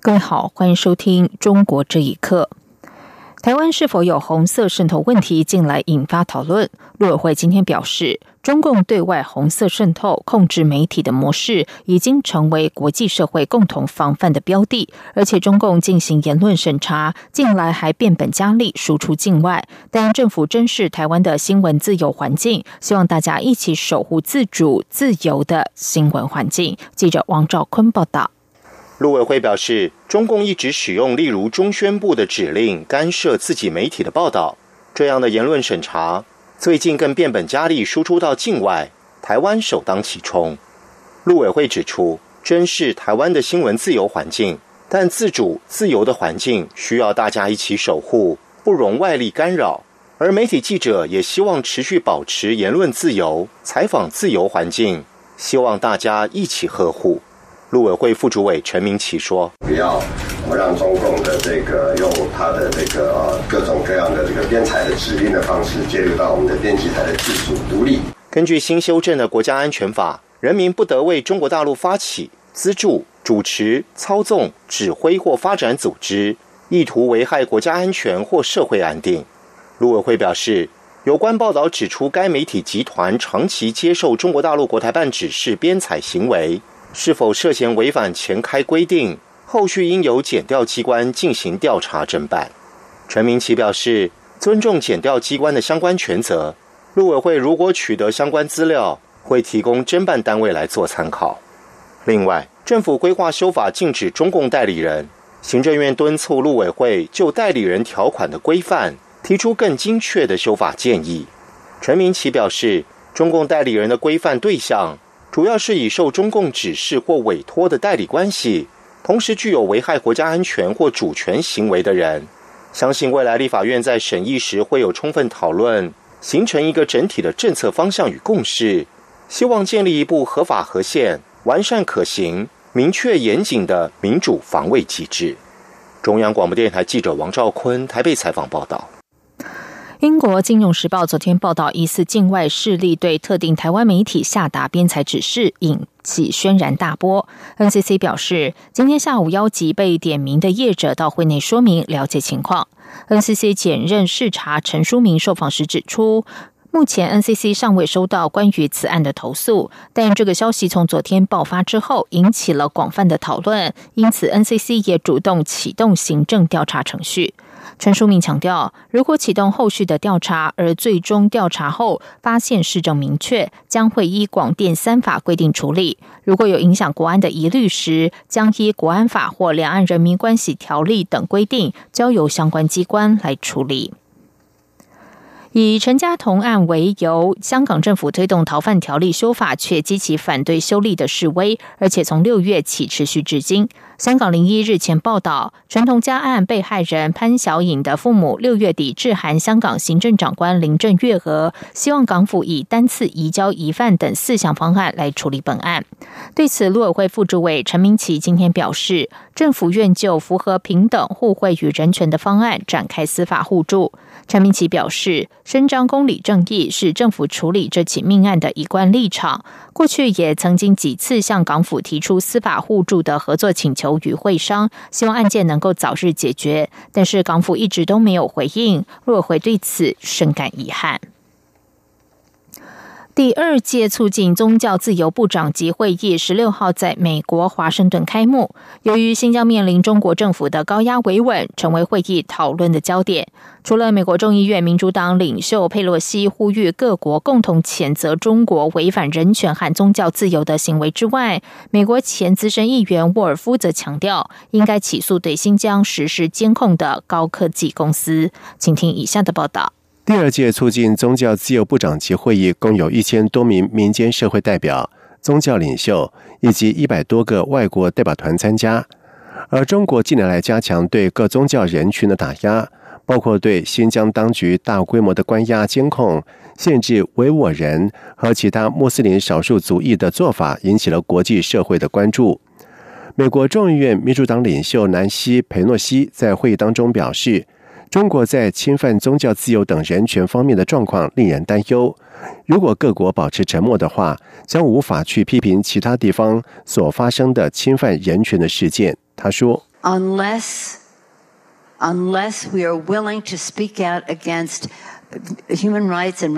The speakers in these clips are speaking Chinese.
各位好，欢迎收听《中国这一刻》。台湾是否有红色渗透问题，近来引发讨论。陆委会今天表示，中共对外红色渗透、控制媒体的模式，已经成为国际社会共同防范的标的。而且，中共进行言论审查，近来还变本加厉输出境外。但政府珍视台湾的新闻自由环境，希望大家一起守护自主、自由的新闻环境。记者王兆坤报道。陆委会表示，中共一直使用例如中宣部的指令干涉自己媒体的报道，这样的言论审查最近更变本加厉输出到境外，台湾首当其冲。陆委会指出，珍视台湾的新闻自由环境，但自主自由的环境需要大家一起守护，不容外力干扰。而媒体记者也希望持续保持言论自由、采访自由环境，希望大家一起呵护。陆委会副主委陈明奇说：“不要让中共的这个用他的这个呃各种各样的这个编采的指令的方式介入到我们的编辑台的自主独立。根据新修正的国家安全法，人民不得为中国大陆发起、资助、主持、操纵、指挥或发展组织，意图危害国家安全或社会安定。”陆委会表示，有关报道指出，该媒体集团长期接受中国大陆国台办指示编采行为。是否涉嫌违反前开规定？后续应由检调机关进行调查侦办。陈明奇表示，尊重检调机关的相关权责。陆委会如果取得相关资料，会提供侦办单位来做参考。另外，政府规划修法禁止中共代理人，行政院敦促陆委会就代理人条款的规范提出更精确的修法建议。陈明奇表示，中共代理人的规范对象。主要是以受中共指示或委托的代理关系，同时具有危害国家安全或主权行为的人。相信未来立法院在审议时会有充分讨论，形成一个整体的政策方向与共识。希望建立一部合法合宪、完善可行、明确严谨的民主防卫机制。中央广播电台记者王兆坤台北采访报道。英国《金融时报》昨天报道，疑似境外势力对特定台湾媒体下达编采指示，引起轩然大波。NCC 表示，今天下午邀集被点名的业者到会内说明了解情况。NCC 检任视察陈书明受访时指出，目前 NCC 尚未收到关于此案的投诉，但这个消息从昨天爆发之后引起了广泛的讨论，因此 NCC 也主动启动行政调查程序。陈书明强调，如果启动后续的调查，而最终调查后发现市政明确，将会依广电三法规定处理；如果有影响国安的疑虑时，将依国安法或两岸人民关系条例等规定，交由相关机关来处理。以陈家同案为由，香港政府推动逃犯条例修法，却激起反对修例的示威，而且从六月起持续至今。香港零一日前报道，陈同佳案被害人潘小颖的父母六月底致函香港行政长官林郑月娥，希望港府以单次移交疑犯等四项方案来处理本案。对此，陆委会副主委陈明奇今天表示，政府愿就符合平等、互惠与人权的方案展开司法互助。陈明奇表示，伸张公理正义是政府处理这起命案的一贯立场。过去也曾经几次向港府提出司法互助的合作请求与会商，希望案件能够早日解决，但是港府一直都没有回应。若回对此深感遗憾。第二届促进宗教自由部长级会议十六号在美国华盛顿开幕。由于新疆面临中国政府的高压维稳，成为会议讨论的焦点。除了美国众议院民主党领袖佩洛西呼吁各国共同谴责中国违反人权和宗教自由的行为之外，美国前资深议员沃尔夫则强调，应该起诉对新疆实施监控的高科技公司。请听以下的报道。第二届促进宗教自由部长级会议共有一千多名民间社会代表、宗教领袖以及一百多个外国代表团参加。而中国近年来加强对各宗教人群的打压，包括对新疆当局大规模的关押监控、限制维吾尔人和其他穆斯林少数族裔的做法，引起了国际社会的关注。美国众议院民主党领袖南希·佩诺西在会议当中表示，中国在侵犯宗教自由等人权方面的状况令人担忧。如果各国保持沉默的话，将无法去批评其他地方所发生的侵犯人权的事件。他说：“Unless, unless we are willing to speak out against human rights and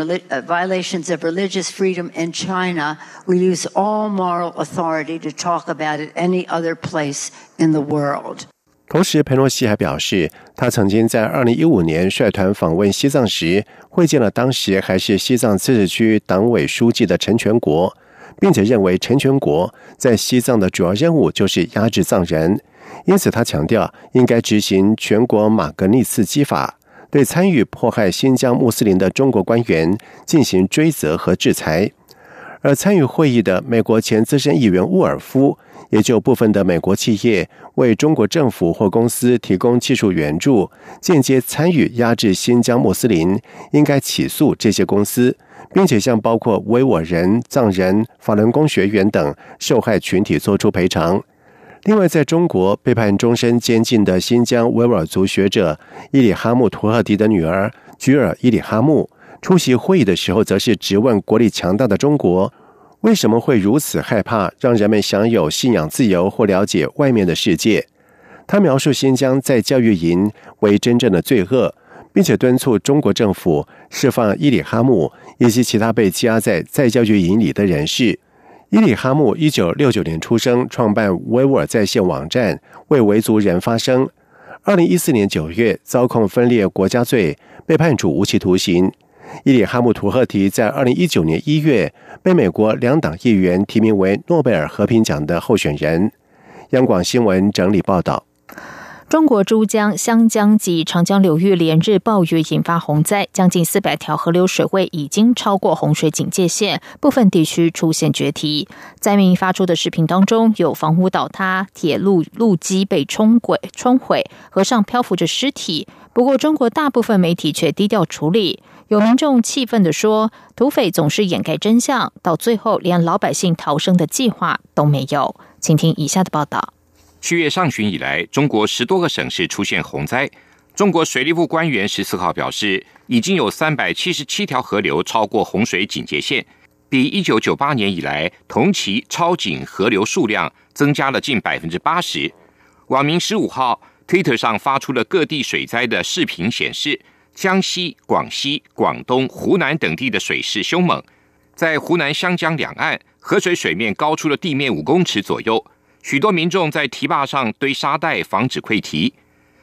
violations of religious freedom in China, we lose all moral authority to talk about it any other place in the world.” 同时，佩洛西还表示，他曾经在二零一五年率团访问西藏时，会见了当时还是西藏自治区党委书记的陈全国，并且认为陈全国在西藏的主要任务就是压制藏人。因此，他强调应该执行全国马格尼茨基法，对参与迫害新疆穆斯林的中国官员进行追责和制裁。而参与会议的美国前资深议员沃尔夫也就部分的美国企业为中国政府或公司提供技术援助，间接参与压制新疆穆斯林，应该起诉这些公司，并且向包括维吾尔人、藏人、法轮功学员等受害群体作出赔偿。另外，在中国被判终身监禁的新疆维吾尔族学者伊里哈木图赫迪的女儿居尔伊里哈木出席会议的时候，则是质问国力强大的中国为什么会如此害怕让人们享有信仰自由或了解外面的世界。他描述新疆在教育营为真正的罪恶，并且敦促中国政府释放伊里哈木以及其他被羁押在在教育营里的人士。伊里哈木一九六九年出生，创办维吾尔在线网站，为维族人发声。二零一四年九月，遭控分裂国家罪，被判处无期徒刑。伊里哈木图赫提在二零一九年一月被美国两党议员提名为诺贝尔和平奖的候选人。央广新闻整理报道。中国珠江、湘江及长江流域连日暴雨引发洪灾，将近四百条河流水位已经超过洪水警戒线，部分地区出现决堤。灾民发出的视频当中，有房屋倒塌、铁路路基被冲毁、冲毁，河上漂浮着尸体。不过，中国大部分媒体却低调处理。有民众气愤地说：“土匪总是掩盖真相，到最后连老百姓逃生的计划都没有。”请听以下的报道。七月上旬以来，中国十多个省市出现洪灾。中国水利部官员十四号表示，已经有三百七十七条河流超过洪水警戒线，比一九九八年以来同期超警河流数量增加了近百分之八十。网民十五号推特上发出了各地水灾的视频，显示江西、广西、广东、湖南等地的水势凶猛，在湖南湘江两岸，河水水面高出了地面五公尺左右。许多民众在堤坝上堆沙袋，防止溃堤。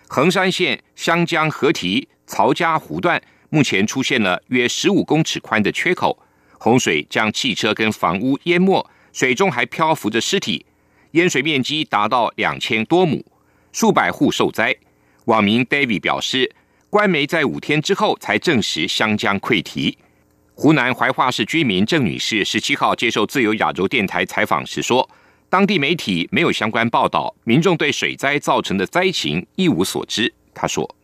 衡山县湘江河堤曹家湖段目前出现了约十五公尺宽的缺口，洪水将汽车跟房屋淹没，水中还漂浮着尸体，淹水面积达到两千多亩，数百户受灾。网民 David 表示，官媒在五天之后才证实湘江溃堤。湖南怀化市居民郑女士十七号接受自由亚洲电台采访时说。当地媒体没有相关报道，民众对水灾造成的灾情一无所知。她说：“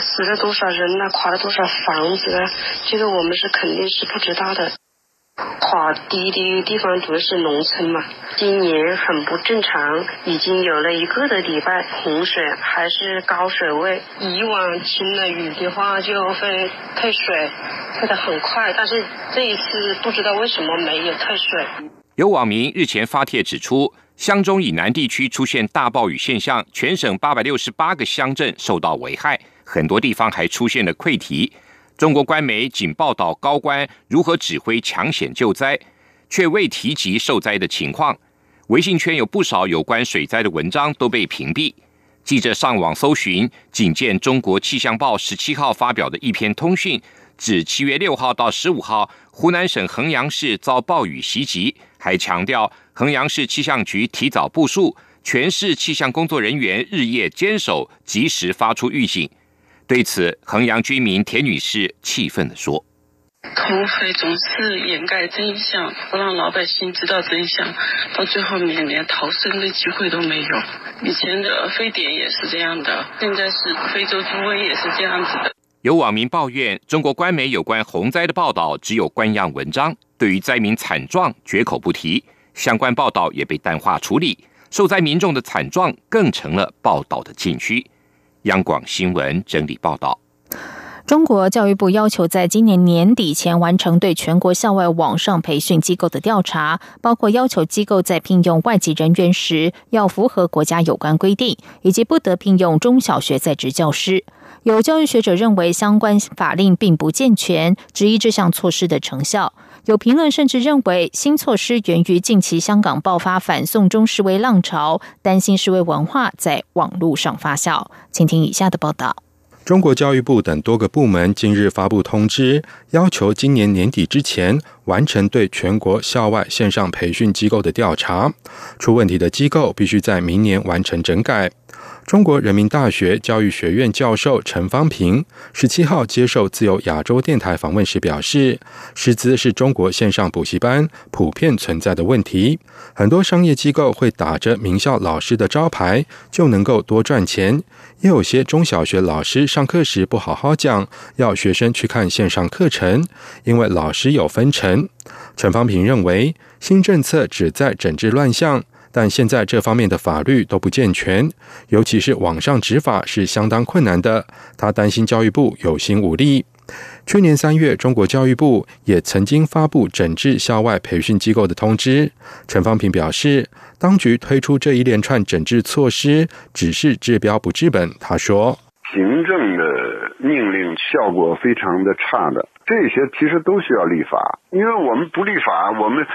死了多少人呢？垮了多少房子呢？这个我们是肯定是不知道的。垮堤的地方主要是农村嘛。今年很不正常，已经有了一个的礼拜洪水，还是高水位。以往清了雨的话就会退水，退的很快，但是这一次不知道为什么没有退水。”有网民日前发帖指出，湘中以南地区出现大暴雨现象，全省八百六十八个乡镇受到危害，很多地方还出现了溃堤。中国官媒仅报道高官如何指挥抢险救灾，却未提及受灾的情况。微信圈有不少有关水灾的文章都被屏蔽。记者上网搜寻，仅见中国气象报十七号发表的一篇通讯。指七月六号到十五号，湖南省衡阳市遭暴雨袭击，还强调衡阳市气象局提早部署，全市气象工作人员日夜坚守，及时发出预警。对此，衡阳居民田女士气愤地说：“口水总是掩盖真相，不让老百姓知道真相，到最后面连逃生的机会都没有。以前的非典也是这样的，现在是非洲猪瘟也是这样子的。有网民抱怨，中国官媒有关洪灾的报道只有官样文章，对于灾民惨状绝口不提，相关报道也被淡化处理，受灾民众的惨状更成了报道的禁区。央广新闻整理报道。中国教育部要求在今年年底前完成对全国校外网上培训机构的调查，包括要求机构在聘用外籍人员时要符合国家有关规定，以及不得聘用中小学在职教师。有教育学者认为相关法令并不健全，质疑这项措施的成效。有评论甚至认为新措施源于近期香港爆发反送中示威浪潮，担心示威文化在网络上发酵。请听以下的报道。中国教育部等多个部门近日发布通知，要求今年年底之前完成对全国校外线上培训机构的调查，出问题的机构必须在明年完成整改。中国人民大学教育学院教授陈方平十七号接受自由亚洲电台访问时表示，师资是中国线上补习班普遍存在的问题。很多商业机构会打着名校老师的招牌，就能够多赚钱；也有些中小学老师上上课时不好好讲，要学生去看线上课程，因为老师有分成。陈方平认为，新政策旨在整治乱象。但现在这方面的法律都不健全，尤其是网上执法是相当困难的。他担心教育部有心无力。去年三月，中国教育部也曾经发布整治校外培训机构的通知。陈方平表示，当局推出这一连串整治措施，只是治标不治本。他说：“行政的命令效果非常的差的，这些其实都需要立法，因为我们不立法，我们。”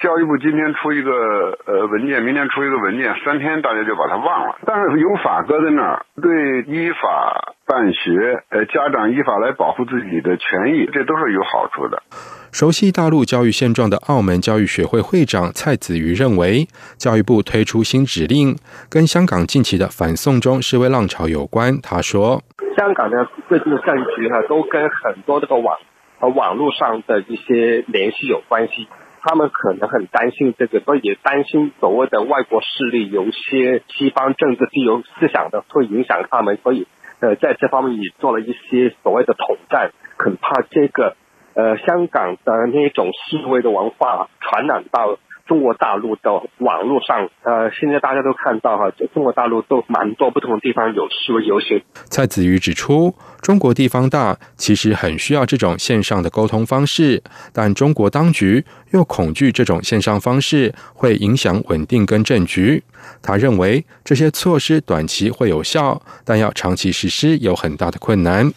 教育部今天出一个呃文件，明天出一个文件，三天大家就把它忘了。但是有法搁在那儿，对依法办学，呃，家长依法来保护自己的权益，这都是有好处的。熟悉大陆教育现状的澳门教育学会会长蔡子瑜认为，教育部推出新指令，跟香港近期的反送中示威浪潮有关。他说，香港的最近的政局呢，都跟很多这个网和网络上的一些联系有关系。他们可能很担心这个，所以也担心所谓的外国势力，有一些西方政治自由思想的会影响他们，所以呃，在这方面也做了一些所谓的统战，恐怕这个呃香港的那种示威的文化传染到。中国大陆的网络上，呃，现在大家都看到哈，中国大陆都蛮多不同的地方有示威游行。蔡子瑜指出，中国地方大，其实很需要这种线上的沟通方式，但中国当局又恐惧这种线上方式会影响稳定跟政局。他认为这些措施短期会有效，但要长期实施有很大的困难。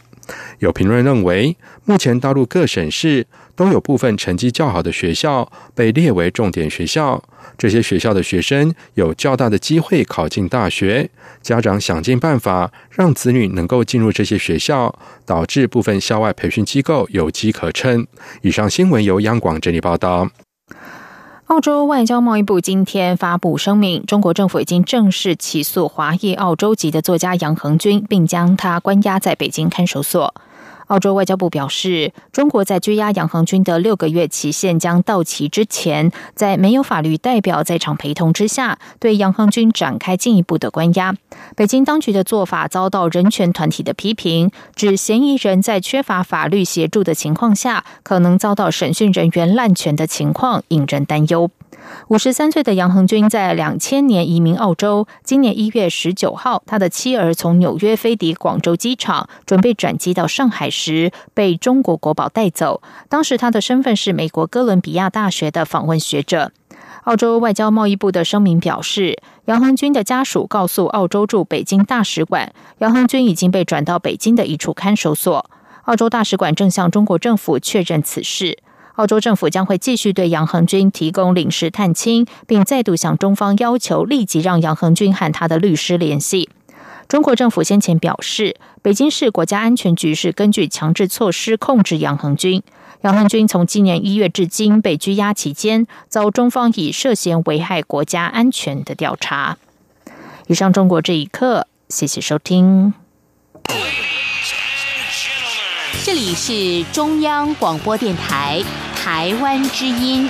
有评论认为，目前大陆各省市都有部分成绩较好的学校被列为重点学校，这些学校的学生有较大的机会考进大学。家长想尽办法让子女能够进入这些学校，导致部分校外培训机构有机可乘。以上新闻由央广这里报道。澳洲外交贸易部今天发布声明，中国政府已经正式起诉华裔澳洲籍的作家杨恒军，并将他关押在北京看守所。澳洲外交部表示，中国在拘押杨恒军的六个月期限将到期之前，在没有法律代表在场陪同之下，对杨恒军展开进一步的关押。北京当局的做法遭到人权团体的批评，指嫌疑人在缺乏法律协助的情况下，可能遭到审讯人员滥权的情况，引人担忧。五十三岁的杨恒军在两千年移民澳洲。今年一月十九号，他的妻儿从纽约飞抵广州机场，准备转机到上海时，被中国国宝带走。当时他的身份是美国哥伦比亚大学的访问学者。澳洲外交贸易部的声明表示，杨恒军的家属告诉澳洲驻北京大使馆，杨恒军已经被转到北京的一处看守所。澳洲大使馆正向中国政府确认此事。澳洲政府将会继续对杨恒军提供领事探亲，并再度向中方要求立即让杨恒军和他的律师联系。中国政府先前表示，北京市国家安全局是根据强制措施控制杨恒军。杨恒军从今年一月至今被拘押期间，遭中方以涉嫌危害国家安全的调查。以上，中国这一刻，谢谢收听。这里是中央广播电台台湾之音。